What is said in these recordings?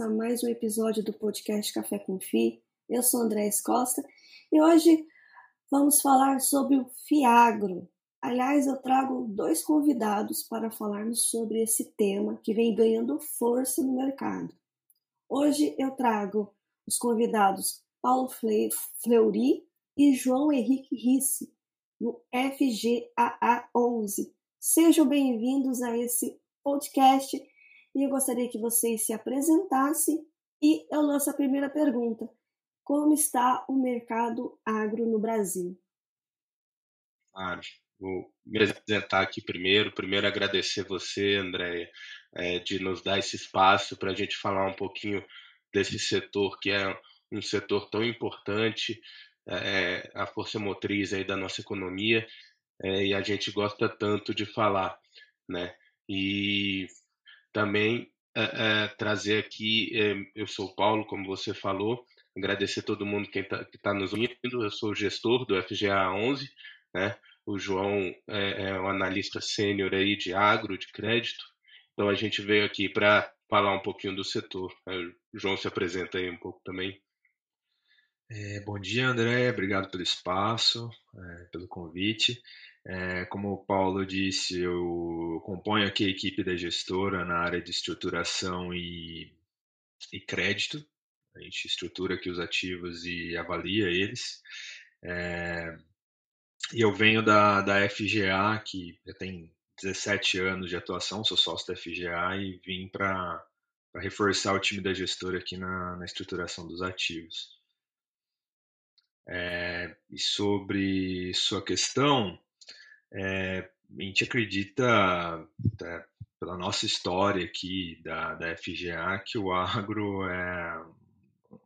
a mais um episódio do podcast Café com Fi. Eu sou Andrés Costa e hoje vamos falar sobre o Fiagro. Aliás, eu trago dois convidados para falarmos sobre esse tema que vem ganhando força no mercado. Hoje eu trago os convidados Paulo Fleury e João Henrique Risse, no FGAA 11. Sejam bem-vindos a esse podcast e eu gostaria que vocês se apresentassem e eu lanço a primeira pergunta. Como está o mercado agro no Brasil? Claro, vou me apresentar aqui primeiro. Primeiro agradecer você, Andréia, é, de nos dar esse espaço para a gente falar um pouquinho desse setor que é um setor tão importante, é, a força motriz aí da nossa economia, é, e a gente gosta tanto de falar, né? E também é, trazer aqui, eu sou o Paulo, como você falou, agradecer todo mundo que está tá nos ouvindo, eu sou o gestor do FGA 11, né? o João é, é um analista sênior aí de agro, de crédito, então a gente veio aqui para falar um pouquinho do setor. O João se apresenta aí um pouco também. É, bom dia, André. Obrigado pelo espaço, é, pelo convite. É, como o Paulo disse, eu componho aqui a equipe da gestora na área de estruturação e, e crédito. A gente estrutura aqui os ativos e avalia eles. É, e eu venho da, da FGA, que já tem 17 anos de atuação, sou sócio da FGA e vim para reforçar o time da gestora aqui na, na estruturação dos ativos. É, e sobre sua questão, é, a gente acredita, é, pela nossa história aqui da, da FGA, que o agro é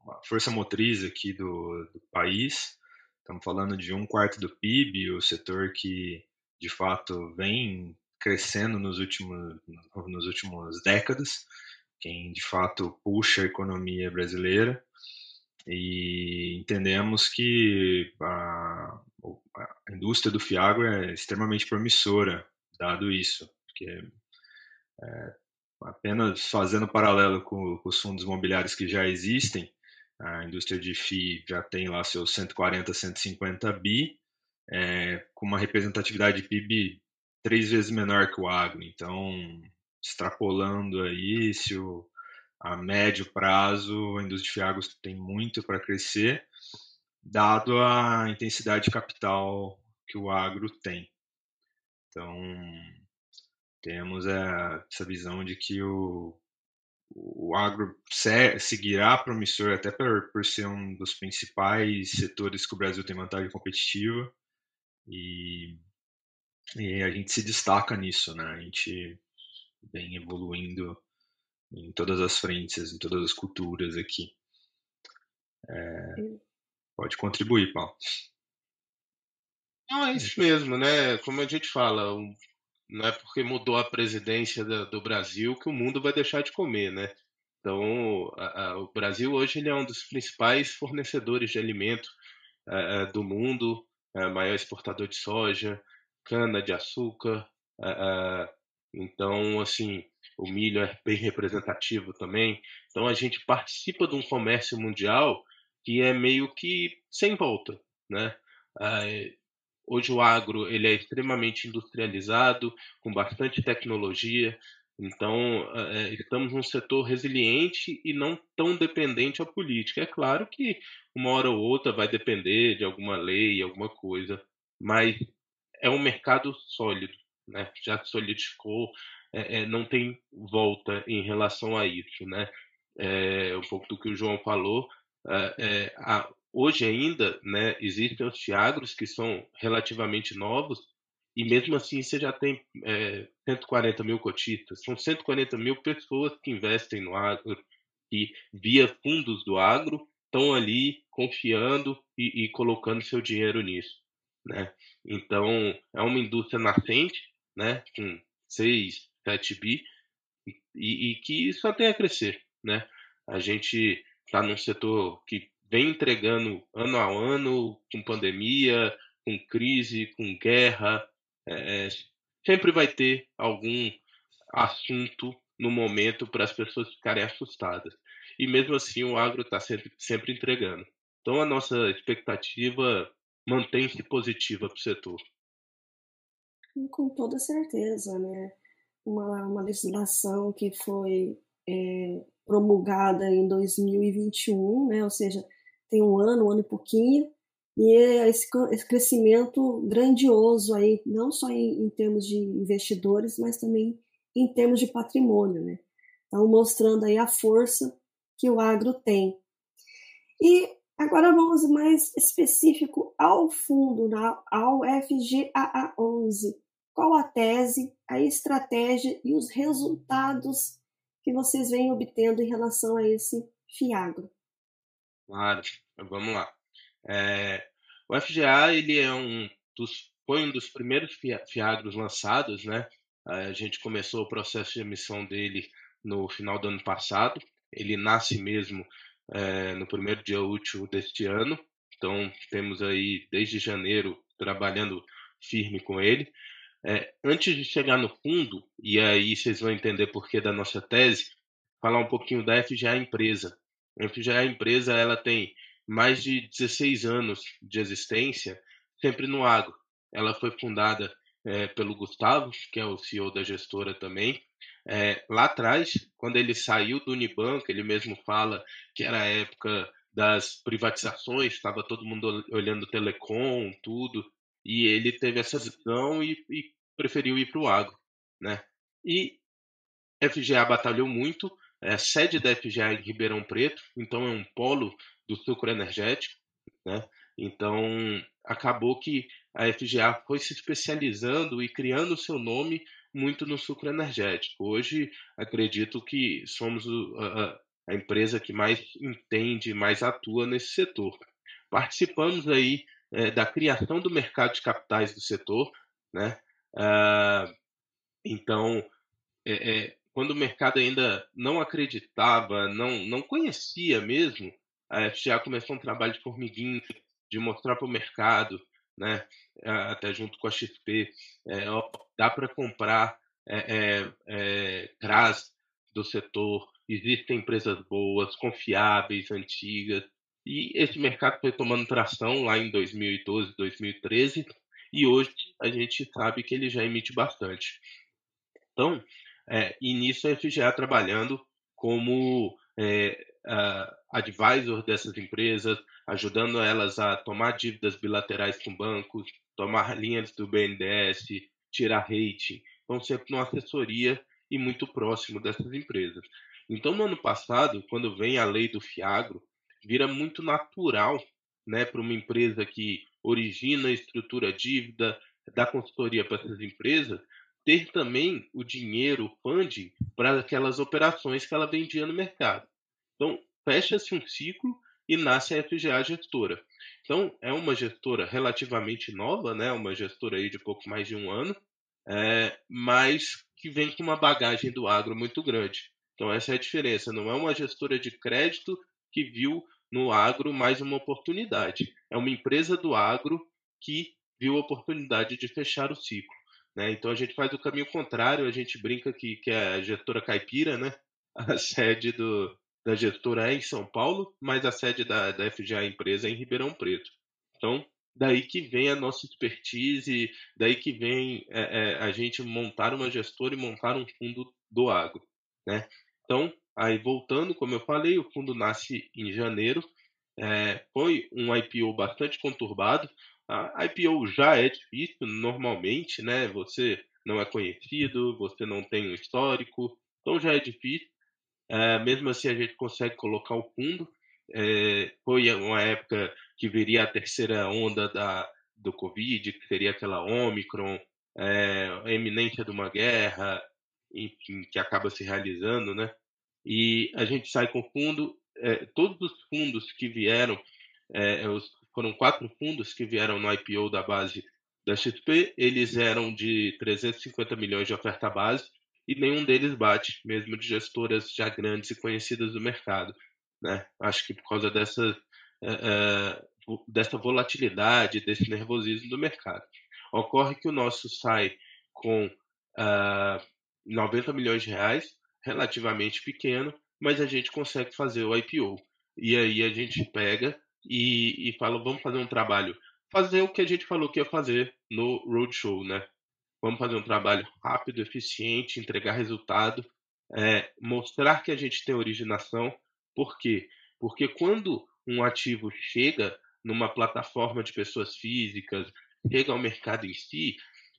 uma força motriz aqui do, do país. Estamos falando de um quarto do PIB, o setor que de fato vem crescendo nos últimos, nos últimos décadas, quem de fato puxa a economia brasileira e entendemos que a, a indústria do Fiagro é extremamente promissora, dado isso, porque é, apenas fazendo paralelo com, com, os fundos imobiliários que já existem, a indústria de FI já tem lá seus 140, 150 bi, é, com uma representatividade de PIB três vezes menor que o agro. Então, extrapolando aí, se o, a médio prazo a indústria de Fiagros tem muito para crescer, dado a intensidade de capital que o agro tem. Então, temos essa visão de que o, o agro seguirá promissor até por, por ser um dos principais setores que o Brasil tem vantagem competitiva e, e a gente se destaca nisso, né? A gente vem evoluindo em todas as frentes, em todas as culturas aqui. É, Pode contribuir, Paulo. Não, é isso mesmo, né? Como a gente fala, não é porque mudou a presidência do Brasil que o mundo vai deixar de comer, né? Então, a, a, o Brasil hoje ele é um dos principais fornecedores de alimento a, do mundo, maior exportador de soja, cana de açúcar. Então, assim, o milho é bem representativo também. Então, a gente participa de um comércio mundial que é meio que sem volta, né? hoje o agro ele é extremamente industrializado, com bastante tecnologia, então é, estamos num setor resiliente e não tão dependente à política. É claro que uma hora ou outra vai depender de alguma lei, alguma coisa, mas é um mercado sólido, né? Já solidificou, é, é, não tem volta em relação a isso, né? É, um pouco do que o João falou, é, é, a, hoje ainda né, existem os fiagros que são relativamente novos e mesmo assim você já tem é, 140 mil cotistas, são 140 mil pessoas que investem no agro e via fundos do agro estão ali confiando e, e colocando seu dinheiro nisso, né? Então é uma indústria nascente, né, com 6, 7 bi e, e que só tem a crescer, né? A gente está num setor que vem entregando ano a ano, com pandemia, com crise, com guerra. É, sempre vai ter algum assunto no momento para as pessoas ficarem assustadas. E mesmo assim o agro está sempre, sempre entregando. Então a nossa expectativa mantém-se positiva para o setor. Com toda certeza, né? Uma, uma legislação que foi é, promulgada em 2021, né? Ou seja, tem um ano, um ano e pouquinho, e é esse, esse crescimento grandioso aí, não só em, em, termos de investidores, mas também em termos de patrimônio, né? Então, mostrando aí a força que o agro tem. E agora vamos mais específico ao fundo, ao FGAA11. Qual a tese, a estratégia e os resultados que vocês vêm obtendo em relação a esse FIAGRO? Claro, vamos lá. É, o FGA ele é um dos, foi um dos primeiros fiagros lançados, né? A gente começou o processo de emissão dele no final do ano passado. Ele nasce mesmo é, no primeiro dia útil deste ano. Então temos aí desde janeiro trabalhando firme com ele. É, antes de chegar no fundo, e aí vocês vão entender por que da nossa tese, falar um pouquinho da FGA empresa. A FGA empresa ela tem mais de 16 anos de existência, sempre no agro. Ela foi fundada é, pelo Gustavo, que é o CEO da gestora também. É, lá atrás, quando ele saiu do Unibanco, ele mesmo fala que era a época das privatizações, estava todo mundo olhando telecom, tudo, e ele teve essa visão e, e preferiu ir para o agro, né? E FGA batalhou muito, é sede da FGA em Ribeirão Preto, então é um polo do sucro energético, né? Então, acabou que a FGA foi se especializando e criando o seu nome muito no sucro energético. Hoje, acredito que somos a, empresa que mais entende, mais atua nesse setor. Participamos aí é, da criação do mercado de capitais do setor, né? Ah, então, é, é, quando o mercado ainda não acreditava, não, não conhecia mesmo, a FGA começou um trabalho de formiguinha, de mostrar para o mercado, né, até junto com a XP, é, dá para comprar é, é, é, CRAS do setor, existem empresas boas, confiáveis, antigas, e esse mercado foi tomando tração lá em 2012, 2013, e hoje a gente sabe que ele já emite bastante. Então, é, e nisso a FGA trabalhando como é, advisor dessas empresas, ajudando elas a tomar dívidas bilaterais com bancos, tomar linhas do BNDES, tirar rating. Então, sempre numa assessoria e muito próximo dessas empresas. Então, no ano passado, quando vem a lei do FIAGRO, vira muito natural né, para uma empresa que origina, estrutura dívida, dá consultoria para essas empresas, ter também o dinheiro, o funding, para aquelas operações que ela vendia no mercado. Então, fecha-se um ciclo e nasce a FGA gestora. Então, é uma gestora relativamente nova, né? uma gestora aí de pouco mais de um ano, é, mas que vem com uma bagagem do agro muito grande. Então, essa é a diferença. Não é uma gestora de crédito que viu no agro mais uma oportunidade. É uma empresa do agro que viu a oportunidade de fechar o ciclo. Né? Então, a gente faz o caminho contrário, a gente brinca que, que é a gestora caipira, né? a sede do, da gestora é em São Paulo, mas a sede da, da FGA empresa é em Ribeirão Preto. Então, daí que vem a nossa expertise, daí que vem é, é, a gente montar uma gestora e montar um fundo do agro. Né? Então, aí voltando, como eu falei, o fundo nasce em janeiro, é, foi um IPO bastante conturbado. A IPO já é difícil normalmente, né? Você não é conhecido, você não tem um histórico, então já é difícil. É, mesmo assim, a gente consegue colocar o fundo. É, foi uma época que viria a terceira onda da, do Covid, que seria aquela Omicron, é, a eminência de uma guerra, enfim, que acaba se realizando, né? E a gente sai com fundo. É, todos os fundos que vieram, é, os, foram quatro fundos que vieram no IPO da base da XP, eles eram de 350 milhões de oferta base e nenhum deles bate, mesmo de gestoras já grandes e conhecidas do mercado. Né? Acho que por causa dessas é, dessa volatilidade, desse nervosismo do mercado. Ocorre que o nosso sai com uh, ah, 90 milhões de reais, relativamente pequeno, mas a gente consegue fazer o IPO. E aí a gente pega e, e fala, vamos fazer um trabalho, fazer o que a gente falou que ia fazer no Roadshow, né? Vamos fazer um trabalho rápido, eficiente, entregar resultado, é, mostrar que a gente tem originação. Por quê? Porque quando um ativo chega numa plataforma de pessoas físicas, chega ao mercado em si,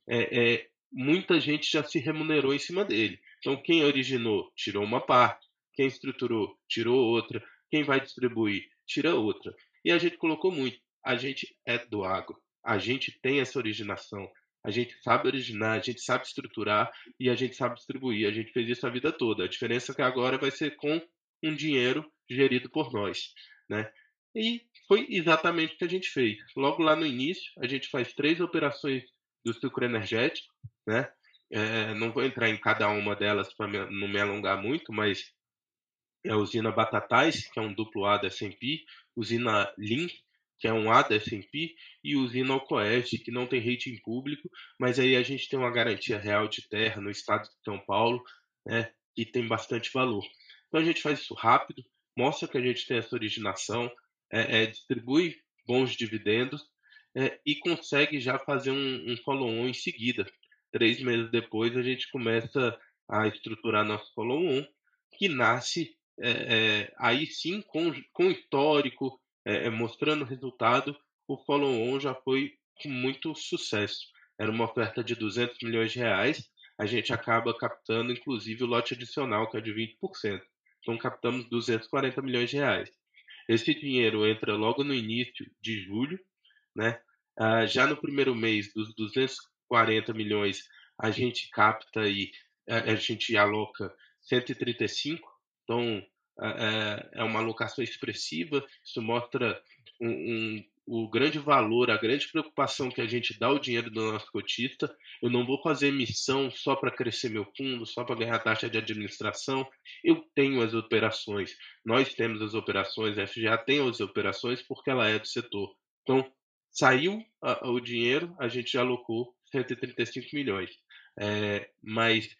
é, é, muita gente já se remunerou em cima dele. Então, quem originou tirou uma parte, quem estruturou tirou outra, quem vai distribuir tira outra. E a gente colocou muito. A gente é do agro. A gente tem essa originação. A gente sabe originar, a gente sabe estruturar e a gente sabe distribuir. A gente fez isso a vida toda. A diferença é que agora vai ser com um dinheiro gerido por nós, né? E foi exatamente o que a gente fez. Logo lá no início, a gente faz três operações do sucro energético, né? É, não vou entrar em cada uma delas para não me alongar muito, mas é a usina Batatais, que é um duplo A da S&P, usina Lean, que é um A da S&P, e usina Alcoeste, que não tem rating público, mas aí a gente tem uma garantia real de terra no estado de São Paulo, né, e tem bastante valor. Então a gente faz isso rápido, mostra que a gente tem essa originação, é, é, distribui bons dividendos é, e consegue já fazer um, um follow-on em seguida. Três meses depois a gente começa a estruturar nosso follow-on, que nasce é, é, aí sim com, com histórico, é, mostrando resultado, o follow-on já foi com muito sucesso. Era uma oferta de 200 milhões de reais, a gente acaba captando inclusive o lote adicional, que é de 20%. Então captamos 240 milhões de reais. Esse dinheiro entra logo no início de julho, né? Ah, já no primeiro mês dos 240 milhões, a gente capta aí, a, a gente aloca 135, então é, é uma alocação expressiva, isso mostra um, um, o grande valor, a grande preocupação que a gente dá ao dinheiro do nosso cotista. Eu não vou fazer emissão só para crescer meu fundo, só para ganhar taxa de administração. Eu tenho as operações, nós temos as operações, a FGA tem as operações porque ela é do setor. Então, saiu a, o dinheiro, a gente já alocou 135 milhões. É, mais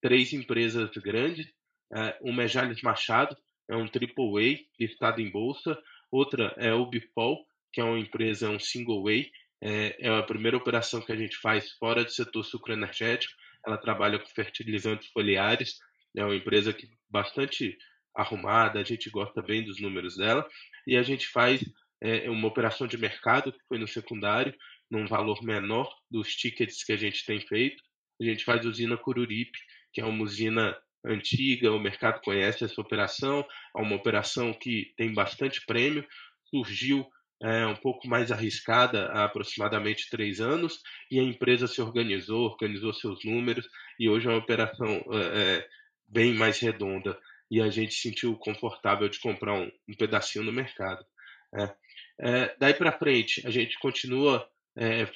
três empresas grandes, é, uma é Jales Machado, é um AAA listado em bolsa, outra é o Bipol, que é uma empresa, um single way, é, é a primeira operação que a gente faz fora do setor sucroenergético, ela trabalha com fertilizantes foliares, é uma empresa que bastante arrumada, a gente gosta bem dos números dela, e a gente faz é, uma operação de mercado que foi no secundário, num valor menor dos tickets que a gente tem feito. A gente faz usina Cururipe, que é uma usina antiga, o mercado conhece essa operação, é uma operação que tem bastante prêmio, surgiu é, um pouco mais arriscada há aproximadamente três anos e a empresa se organizou, organizou seus números e hoje é uma operação é, é bem mais redonda e a gente se sentiu confortável de comprar um, um pedacinho no mercado. É. É, daí para frente, a gente continua é,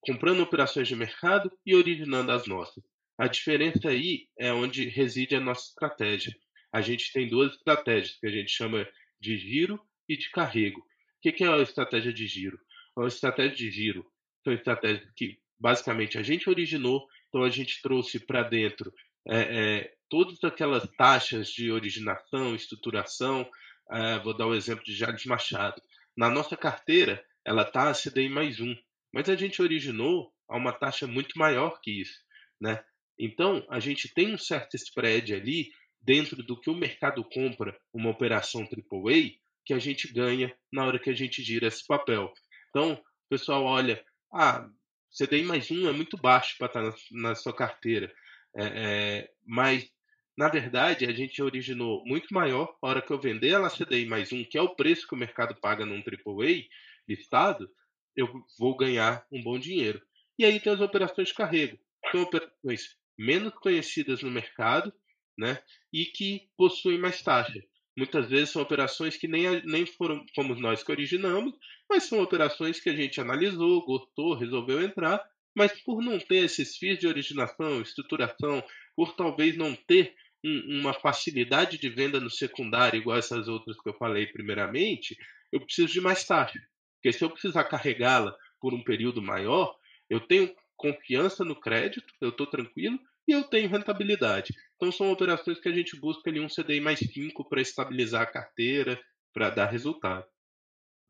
comprando operações de mercado e originando as nossas. A diferença aí é onde reside a nossa estratégia. A gente tem duas estratégias que a gente chama de giro e de carrego. O que é a estratégia de giro? A estratégia de giro são estratégias que basicamente a gente originou, então a gente trouxe para dentro é, é, todas aquelas taxas de originação, estruturação. É, vou dar o um exemplo de Jales Machado. Na nossa carteira, ela está a CDI mais um, mas a gente originou a uma taxa muito maior que isso. Né? Então, a gente tem um certo spread ali dentro do que o mercado compra uma operação AAA que a gente ganha na hora que a gente gira esse papel. Então, o pessoal olha, ah, CDI mais um é muito baixo para estar tá na, na, sua carteira. É, é, mas, na verdade, a gente originou muito maior. A hora que eu vender ela CDI mais um, que é o preço que o mercado paga num AAA listado, eu vou ganhar um bom dinheiro. E aí tem as operações de carrego. São operações menos conhecidas no mercado né, e que possuem mais taxa. Muitas vezes são operações que nem, nem foram como nós que originamos, mas são operações que a gente analisou, gostou, resolveu entrar, mas por não ter esses FIIs de originação, estruturação, por talvez não ter um, uma facilidade de venda no secundário, igual essas outras que eu falei primeiramente, eu preciso de mais taxa. Porque se eu precisar carregá-la por um período maior, eu tenho confiança no crédito, eu estou tranquilo e eu tenho rentabilidade. Então são operações que a gente busca ali um CDI mais 5 para estabilizar a carteira, para dar resultado.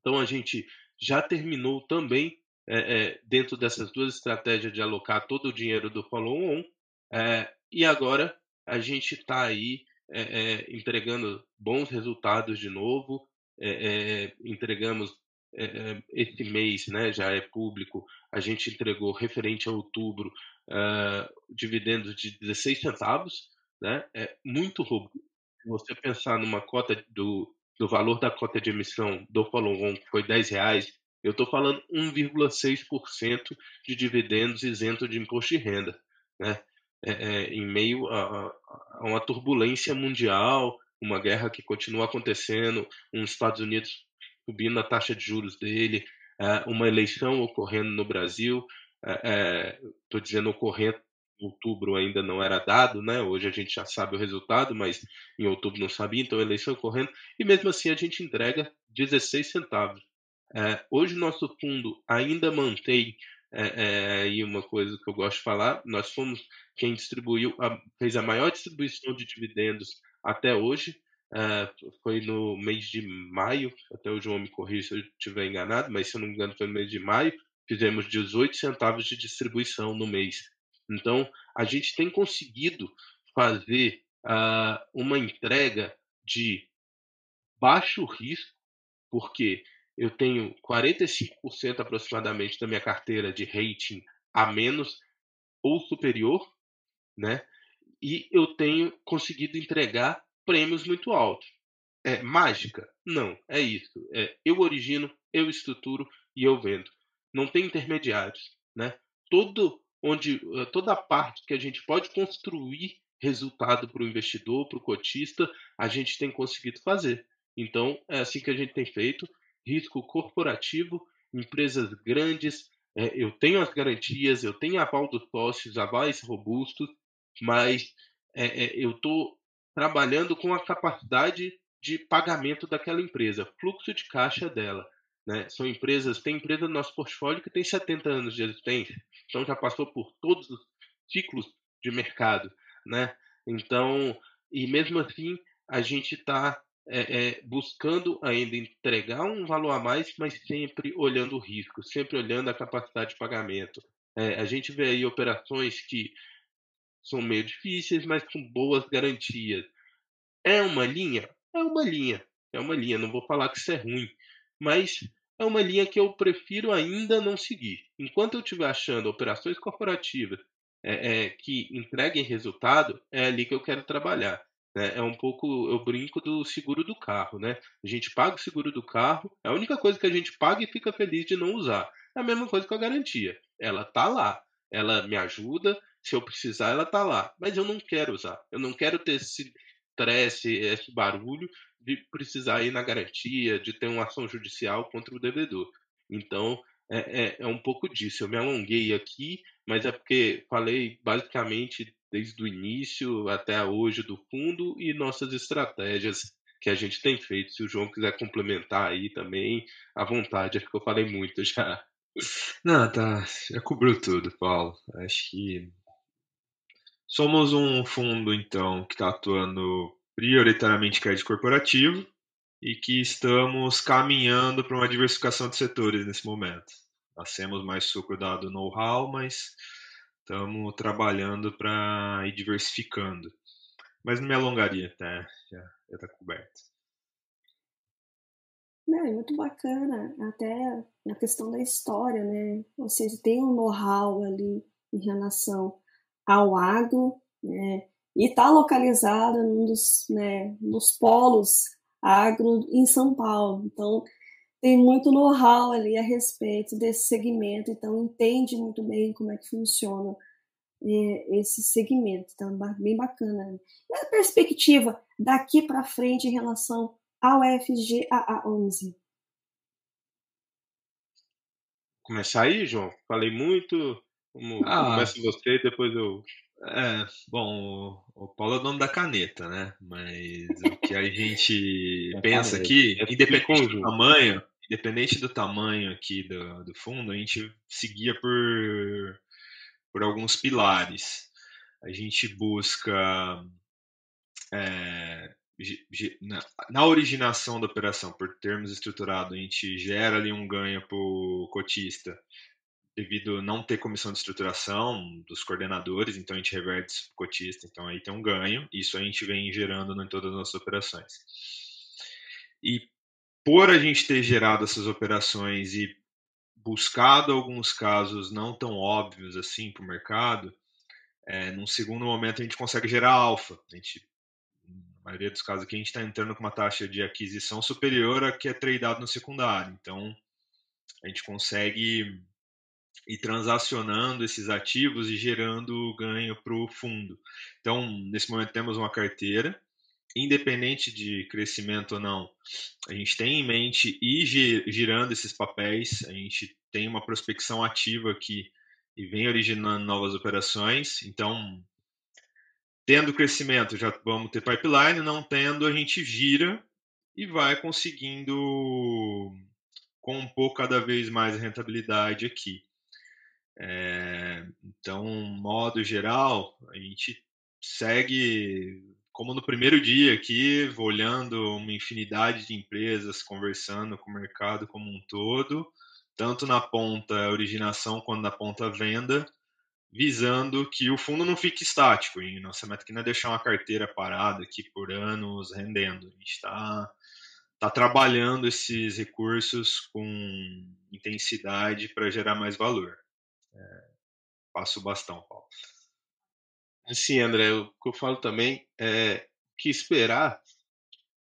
Então a gente já terminou também é, é, dentro dessas duas estratégias de alocar todo o dinheiro do follow-on é, e agora a gente está aí entregando bons resultados de novo, entregamos esse mês, né, já é público, a gente entregou referente a outubro uh, dividendos de 16 centavos, né, é muito robusto. Se você pensar numa cota do, do valor da cota de emissão do follow-on, que foi 10 reais, eu estou falando 1,6% de dividendos isento de imposto de renda, né? É, é, em meio a, a, uma turbulência mundial, uma guerra que continua acontecendo, os Estados Unidos subindo a taxa de juros dele, é, uma eleição ocorrendo no Brasil, estou é, é, dizendo ocorrendo outubro ainda não era dado, né? Hoje a gente já sabe o resultado, mas em outubro não sabia, então eleição ocorrendo, e mesmo assim a gente entrega 16 centavos. É, hoje o nosso fundo ainda mantém é, é, uma coisa que eu gosto de falar, nós fomos quem distribuiu, a, fez a maior distribuição de dividendos até hoje, é, foi no mês de maio, até o João me corrija se eu estiver enganado, mas se eu não me engano foi no mês de maio, fizemos 18 centavos de distribuição no mês. Então, a gente tem conseguido fazer uh, uma entrega de baixo risco, porque eu tenho 45% aproximadamente da minha carteira de rating a menos ou superior, né? E eu tenho conseguido entregar prêmios muito altos. É mágica? Não, é isso. É, eu origino, eu estruturo e eu vendo. Não tem intermediários, né? Todo onde eh, toda a parte que a gente pode construir resultado para o investidor, para o cotista, a gente tem conseguido fazer. Então, é assim que a gente tem feito. Risco corporativo, empresas grandes, é, eu tenho as garantias, eu tenho aval dos sócios, avais robustos, mas é, é, eu estou trabalhando com a capacidade de pagamento daquela empresa, fluxo de caixa dela. Né? São empresas, tem empresa no nosso portfólio que tem 70 anos de existência, então já passou por todos os ciclos de mercado. Né? Então, e mesmo assim, a gente está é, é, buscando ainda entregar um valor a mais, mas sempre olhando o risco, sempre olhando a capacidade de pagamento. É, a gente vê aí operações que são meio difíceis, mas com boas garantias. É uma linha? É uma linha. É uma linha. Não vou falar que isso é ruim, mas é uma linha que eu prefiro ainda não seguir. Enquanto eu estiver achando operações corporativas é, é, que entreguem resultado, é ali que eu quero trabalhar. Né? É um pouco, eu brinco do seguro do carro, né? A gente paga o seguro do carro, é a única coisa que a gente paga e fica feliz de não usar. É a mesma coisa com a garantia. Ela tá lá, ela me ajuda, se eu precisar, ela tá lá. Mas eu não quero usar. Eu não quero ter esse estresse, esse barulho de precisar ir na garantia, de ter uma ação judicial contra o devedor. Então, é, é, é, um pouco disso. Eu me alonguei aqui, mas é porque falei basicamente desde o início até hoje do fundo e nossas estratégias que a gente tem feito. Se o João quiser complementar aí também, à vontade, acho que eu falei muito já. Não, tá. Já cobriu tudo, Paulo. Acho que somos um fundo, então, que está atuando prioritariamente crédito corporativo e que estamos caminhando para uma diversificação de setores nesse momento. Nós temos mais suco dado know-how, mas estamos trabalhando para ir diversificando. Mas não me alongaria, tá? Já está coberto. Não, é muito bacana, até na questão da história, né? Vocês têm um know-how ali em relação ao agro, né? E está localizada num dos, né, nos polos agro em São Paulo. Então, tem muito know-how ali a respeito desse segmento, então entende muito bem como é que funciona é, esse segmento. Então, bem bacana. E a perspectiva daqui para frente em relação ao FGAA 11? Começar aí, João? Falei muito. Como, ah. Começa você, depois eu É, bom, o Paulo é o dono da caneta, né? Mas o que a gente é pensa aqui, é independente do tamanho, independente do tamanho aqui do, do fundo, a gente seguia por, por alguns pilares. A gente busca é, na, na, originação da operação, por termos estruturado, a gente gera ali um ganho para o cotista devido não ter comissão de estruturação dos coordenadores, então a gente reverte isso para o cotista, então aí tem um ganho, isso a gente vem gerando em todas as nossas operações. E por a gente ter gerado essas operações e buscado alguns casos não tão óbvios assim para o mercado, é, num segundo momento a gente consegue gerar alfa. A gente, na maioria dos casos aqui, a gente está entrando com uma taxa de aquisição superior a que é tradeado no secundário. Então, a gente consegue ir transacionando esses ativos e gerando ganho para o fundo. Então, nesse momento temos uma carteira, independente de crescimento ou não, a gente tem em mente ir girando esses papéis, a gente tem uma prospecção ativa aqui e vem originando novas operações. Então, tendo crescimento, já vamos ter pipeline, não tendo, a gente gira e vai conseguindo compor cada vez mais rentabilidade aqui. É, então, modo geral, a gente segue como no primeiro dia aqui, olhando uma infinidade de empresas, conversando com o mercado como um todo, tanto na ponta originação quanto na ponta venda, visando que o fundo não fique estático. E nossa meta aqui não é deixar uma carteira parada aqui por anos rendendo. A gente está tá trabalhando esses recursos com intensidade para gerar mais valor. É, passo o bastão, Paulo. Assim, André, o que eu falo também é que esperar,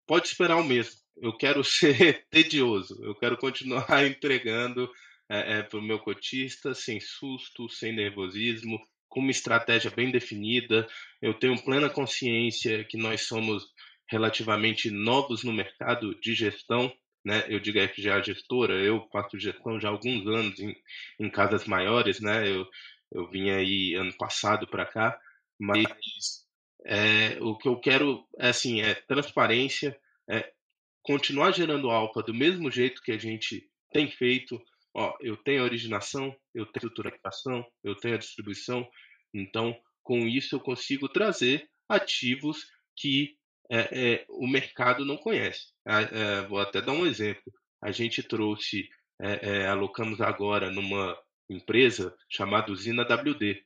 pode esperar o mesmo. Eu quero ser tedioso, eu quero continuar entregando é, é, para o meu cotista sem susto, sem nervosismo, com uma estratégia bem definida. Eu tenho plena consciência que nós somos relativamente novos no mercado de gestão, né? Eu digo FGA gestora, eu faço gestão já há alguns anos em, em casas maiores, né? Eu, eu vim aí ano passado para cá, mas é, o que eu quero é, assim, é transparência, é continuar gerando alfa do mesmo jeito que a gente tem feito. Ó, eu tenho a originação, eu tenho a estruturação, eu tenho a distribuição. Então, com isso, eu consigo trazer ativos que é, é, o mercado não conhece. É, vou até dar um exemplo. A gente trouxe, é, é, alocamos agora numa empresa chamada Usina WD.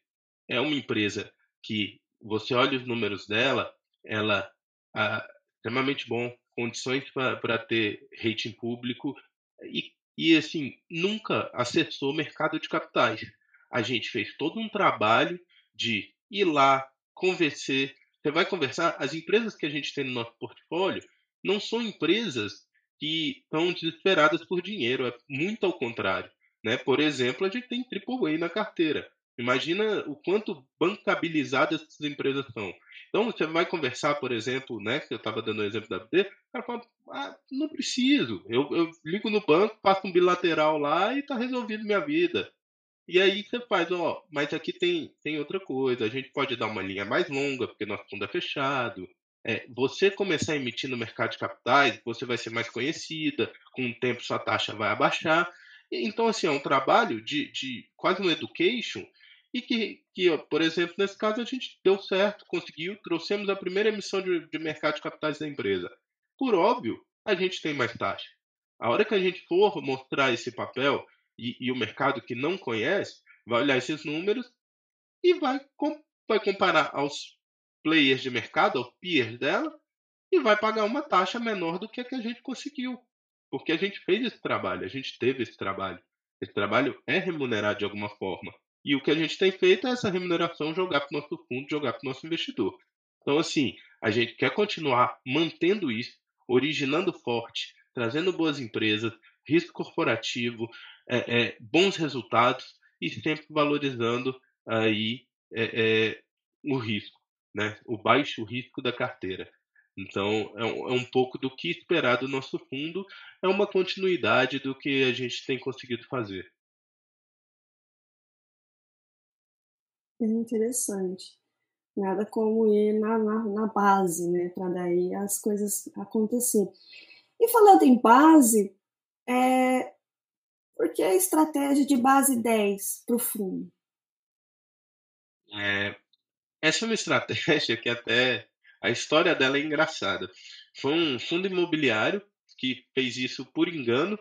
É uma empresa que você olha os números dela, ela é extremamente bom, condições para ter rating público e, e assim nunca acessou o mercado de capitais. A gente fez todo um trabalho de ir lá, convencer. Você vai conversar, as empresas que a gente tem no nosso portfólio não são empresas que estão desesperadas por dinheiro, é muito ao contrário. Né? Por exemplo, a gente tem AAA na carteira. Imagina o quanto bancabilizadas essas empresas são. Então, você vai conversar, por exemplo, né, que eu estava dando o exemplo da BD, o cara fala, ah, não preciso, eu, eu ligo no banco, faço um bilateral lá e está resolvido minha vida. E aí você faz, ó, mas aqui tem, tem outra coisa, a gente pode dar uma linha mais longa, porque nosso fundo é fechado. É, você começar a emitir no mercado de capitais, você vai ser mais conhecida, com o tempo sua taxa vai abaixar. Então, assim, é um trabalho de, de quase um education e que, que, por exemplo, nesse caso a gente deu certo, conseguiu, trouxemos a primeira emissão de, de mercado de capitais da empresa. Por óbvio, a gente tem mais taxa. A hora que a gente for mostrar esse papel e, e o mercado que não conhece vai olhar esses números e vai, com, vai comparar aos players de mercado, aos peers dela, e vai pagar uma taxa menor do que a que a gente conseguiu. Porque a gente fez esse trabalho, a gente teve esse trabalho. Esse trabalho é remunerado de alguma forma. E o que a gente tem feito é essa remuneração jogar para o nosso fundo, jogar para o nosso investidor. Então, assim, a gente quer continuar mantendo isso, originando forte, trazendo boas empresas, risco corporativo, é, é, bons resultados e sempre valorizando aí é, é o risco, né? o baixo risco da carteira. Então, é um, é um, pouco do que esperar do nosso fundo, é uma continuidade do que a gente tem conseguido fazer. É interessante. Nada como ir na, na, na base, né? Para daí as coisas acontecerem. E falando em base, é, por que a estratégia de base 10 para o fundo? É, essa é uma estratégia que até a história dela é engraçada. Foi um fundo imobiliário que fez isso por engano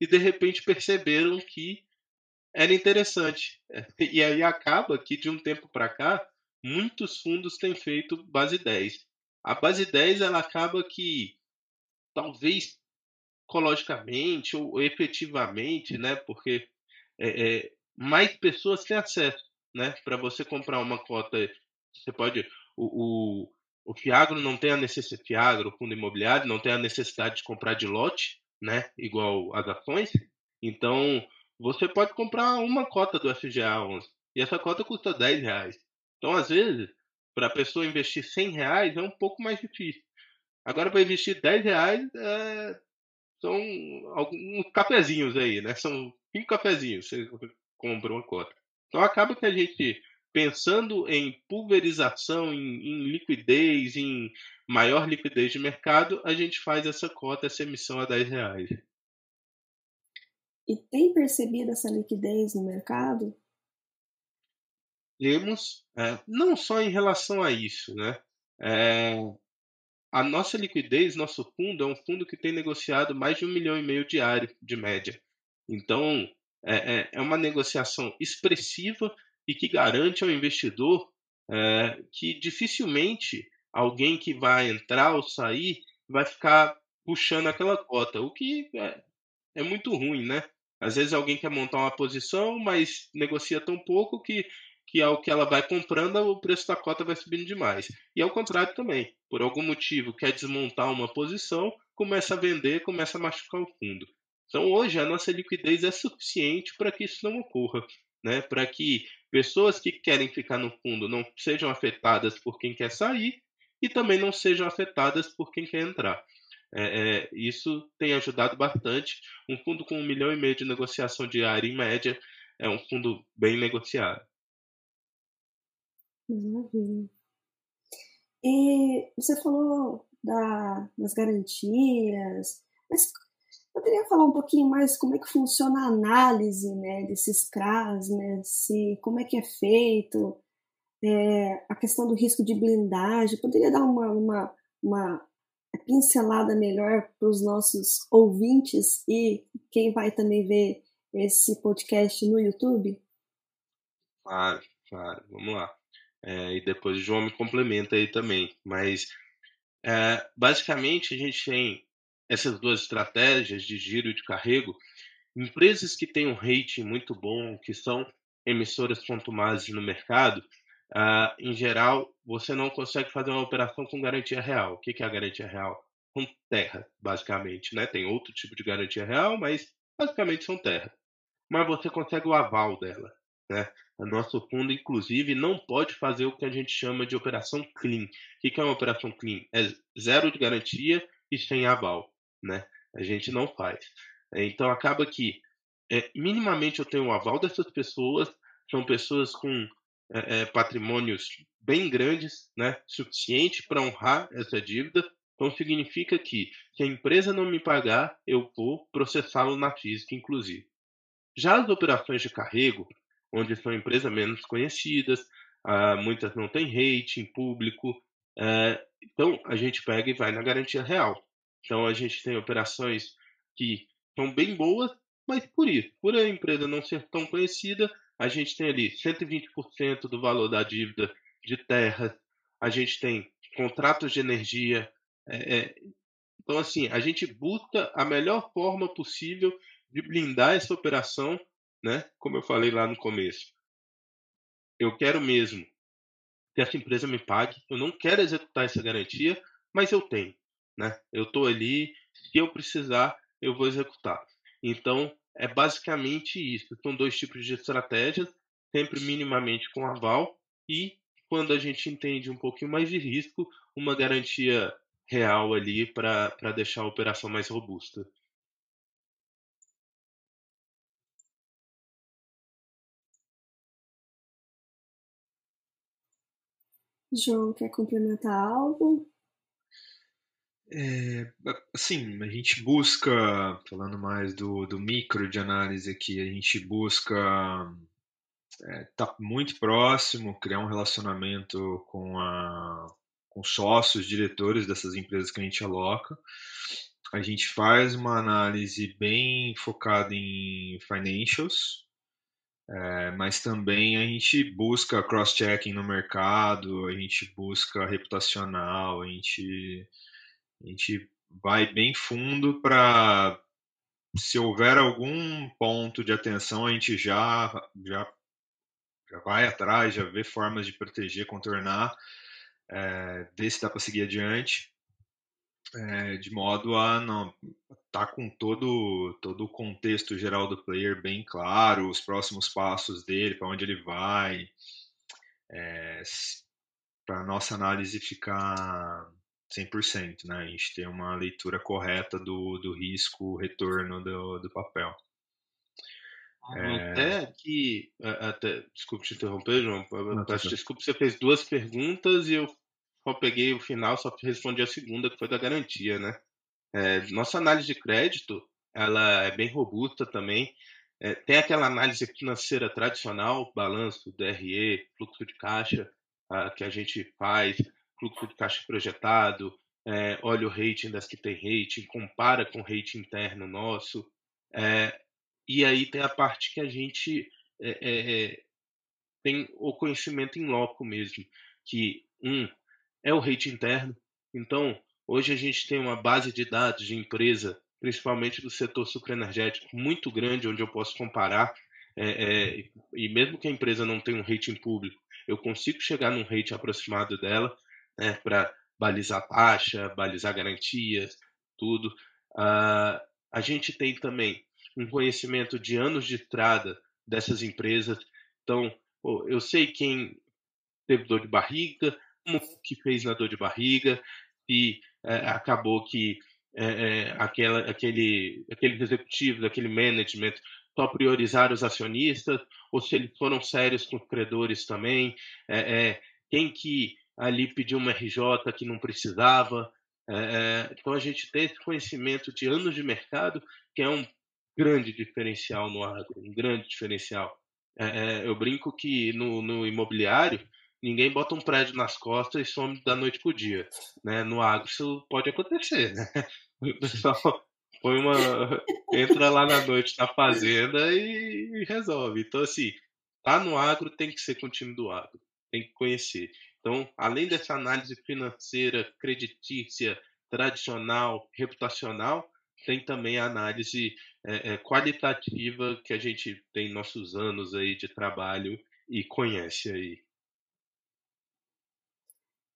e de repente perceberam que era interessante. E aí acaba que de um tempo para cá, muitos fundos têm feito base 10. A base 10 ela acaba que talvez ecologicamente ou efetivamente, né? Porque é, é, mais pessoas têm acesso, né? Para você comprar uma cota, você pode o, o, o Fiagro não tem a necessidade, Fiagro, fundo imobiliário não tem a necessidade de comprar de lote, né? Igual as ações. Então você pode comprar uma cota do FGA 11 e essa cota custa 10 reais. Então às vezes para a pessoa investir 100 reais é um pouco mais difícil. Agora, para investir 10 reais, é, são alguns cafezinhos aí, né? São cinco cafezinhos você compra uma cota. Então acaba que a gente, pensando em pulverização, em, em liquidez, em maior liquidez de mercado, a gente faz essa cota, essa emissão a 10 reais. E tem percebido essa liquidez no mercado? Temos, é, não só em relação a isso, né? É, a nossa liquidez, nosso fundo, é um fundo que tem negociado mais de um milhão e meio diário, de média. Então, é, é, é uma negociação expressiva e que garante ao investidor é, que dificilmente alguém que vai entrar ou sair vai ficar puxando aquela cota, o que é, é muito ruim, né? Às vezes alguém quer montar uma posição, mas negocia tão pouco que que ao que ela vai comprando, o preço da cota vai subindo demais. E ao contrário também, por algum motivo quer desmontar uma posição, começa a vender, começa a machucar o fundo. Então hoje a nossa liquidez é suficiente para que isso não ocorra, né? Para que pessoas que querem ficar no fundo não sejam afetadas por quem quer sair e também não sejam afetadas por quem quer entrar. É, é, isso tem ajudado bastante. Um fundo com um milhão e meio de negociação diária em média é um fundo bem negociado. Maravilha. E você falou da, das garantias, mas poderia falar um pouquinho mais como é que funciona a análise né, desses CRAs, né, se, como é que é feito, é, a questão do risco de blindagem, poderia dar uma, uma, uma pincelada melhor para os nossos ouvintes e quem vai também ver esse podcast no YouTube? Claro, claro, vamos lá. É, e depois o João me complementa aí também. Mas é, basicamente a gente tem essas duas estratégias de giro e de carrego. Empresas que têm um rating muito bom, que são emissoras contumazes no mercado, uh, em geral, você não consegue fazer uma operação com garantia real. O que é a garantia real? Com terra, basicamente. Né? Tem outro tipo de garantia real, mas basicamente são terra. Mas você consegue o aval dela. Né? O nosso fundo, inclusive, não pode fazer o que a gente chama de operação clean. O que é uma operação clean? É zero de garantia e sem aval. Né? A gente não faz. Então, acaba que, é, minimamente, eu tenho o aval dessas pessoas, são pessoas com é, é, patrimônios bem grandes, né? suficiente para honrar essa dívida. Então, significa que, se a empresa não me pagar, eu vou processá-lo na física, inclusive. Já as operações de carrego, onde são empresas menos conhecidas, uh, muitas não têm rating público. Uh, então, a gente pega e vai na garantia real. Então, a gente tem operações que são bem boas, mas por isso, por a empresa não ser tão conhecida, a gente tem ali 120% do valor da dívida de terras, a gente tem contratos de energia. É, então, assim, a gente busca a melhor forma possível de blindar essa operação né? Como eu falei lá no começo, eu quero mesmo que essa empresa me pague. Eu não quero executar essa garantia, mas eu tenho, né? Eu estou ali, se eu precisar, eu vou executar. Então, é basicamente isso. São dois tipos de estratégias, sempre minimamente com aval e quando a gente entende um pouquinho mais de risco, uma garantia real ali para deixar a operação mais robusta. João, quer complementar algo? É, assim, a gente busca, falando mais do, do micro de análise aqui, a gente busca estar é, tá muito próximo, criar um relacionamento com, a, com sócios, diretores dessas empresas que a gente aloca. A gente faz uma análise bem focada em financials, é, mas também a gente busca cross-checking no mercado, a gente busca reputacional, a gente a gente vai bem fundo para se houver algum ponto de atenção, a gente já, já, já vai atrás, já vê formas de proteger, contornar, é, ver se dá para seguir adiante, é, de modo a não tá com todo todo o contexto geral do player bem claro, os próximos passos dele, para onde ele vai, é, para nossa análise ficar 100%, né? A gente ter uma leitura correta do, do risco, retorno do, do papel. Ah, é... Até que, até, desculpe te interromper, João, peço desculpa, você fez duas perguntas e eu só peguei o final, só respondi a segunda, que foi da garantia, né? É, nossa análise de crédito, ela é bem robusta também, é, tem aquela análise financeira tradicional, balanço, DRE, fluxo de caixa, a, que a gente faz, fluxo de caixa projetado, é, olha o rating das que tem rating, compara com o rating interno nosso. É, e aí tem a parte que a gente é, tem o conhecimento em loco mesmo, que um é o rating interno. Então, hoje a gente tem uma base de dados de empresa, principalmente do setor sucroenergético, muito grande, onde eu posso comparar. e mesmo que a empresa não tenha um rating público, eu consigo chegar num rating aproximado dela né, para balizar taxa, balizar garantias, tudo. Uh, a gente tem também um conhecimento de anos de estrada dessas empresas. Então, pô, eu sei quem teve dor de barriga, como que fez na dor de barriga, e é, acabou que é, aquela, aquele, executivo, aquele management só priorizaram os acionistas, ou se eles foram sérios com os credores também, é, quem que ali pediu uma RJ que não precisava. Então a gente tem esse conhecimento de anos de mercado que é um grande diferencial no agro, um grande diferencial. Eu brinco que no, no, imobiliário ninguém bota um prédio nas costas e some da noite pro dia, né? No agro isso pode acontecer, né? O pessoal põe uma entra lá na noite na fazenda e, e resolve. Então assim, tá no agro tem que ser com o time do agro, tem que conhecer. Então, além dessa análise financeira, creditícia, tradicional, reputacional, tem também a análise é, é, qualitativa que a gente tem nossos anos aí de trabalho e conhece aí.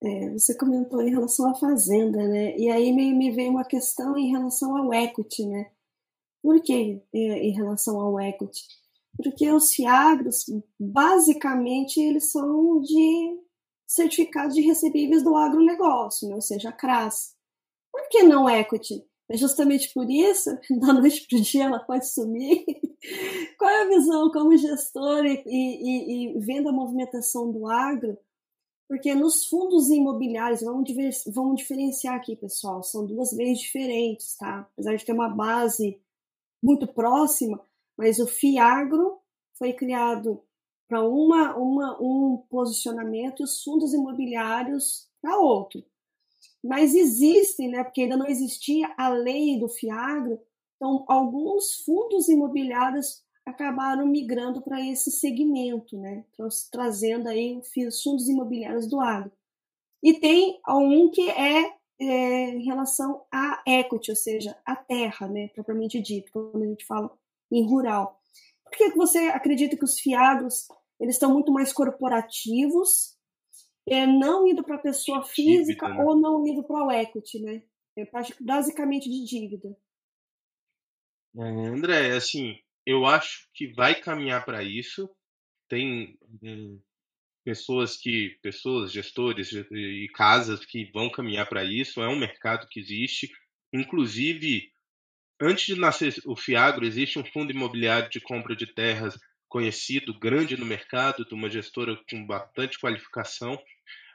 É, você comentou em relação à fazenda, né? E aí me, me veio uma questão em relação ao equity, né? Por que é, em relação ao equity? Porque os fiagros, basicamente, eles são de certificados de recebíveis do agronegócio, né? ou seja, a CRAS. Por que não equity? É justamente por isso, da noite para o dia ela pode sumir. Qual é a visão como gestor e, e, e, vendo a movimentação do agro? Porque nos fundos imobiliários, vamos, vamos diferenciar aqui, pessoal, são duas leis diferentes, tá? Apesar de ter uma base muito próxima, mas o FIAGRO foi criado para uma, uma, um posicionamento e os fundos imobiliários para outro. Mas existem, né, porque ainda não existia a lei do FIAGRO, então alguns fundos imobiliários acabaram migrando para esse segmento, né, trazendo aí os fundos imobiliários do agro. E tem um que é, é em relação à equity, ou seja, a terra, né, propriamente dito, quando a gente fala em rural. Por que você acredita que os fiagros eles estão muito mais corporativos, é, não indo para a pessoa física dívida, né? ou não indo para o equity, né? É basicamente de dívida. É, André, assim, eu acho que vai caminhar para isso. Tem hum, pessoas que, pessoas, gestores e casas que vão caminhar para isso. É um mercado que existe. Inclusive, antes de nascer o Fiagro, existe um fundo imobiliário de compra de terras conhecido, grande no mercado, de uma gestora com bastante qualificação.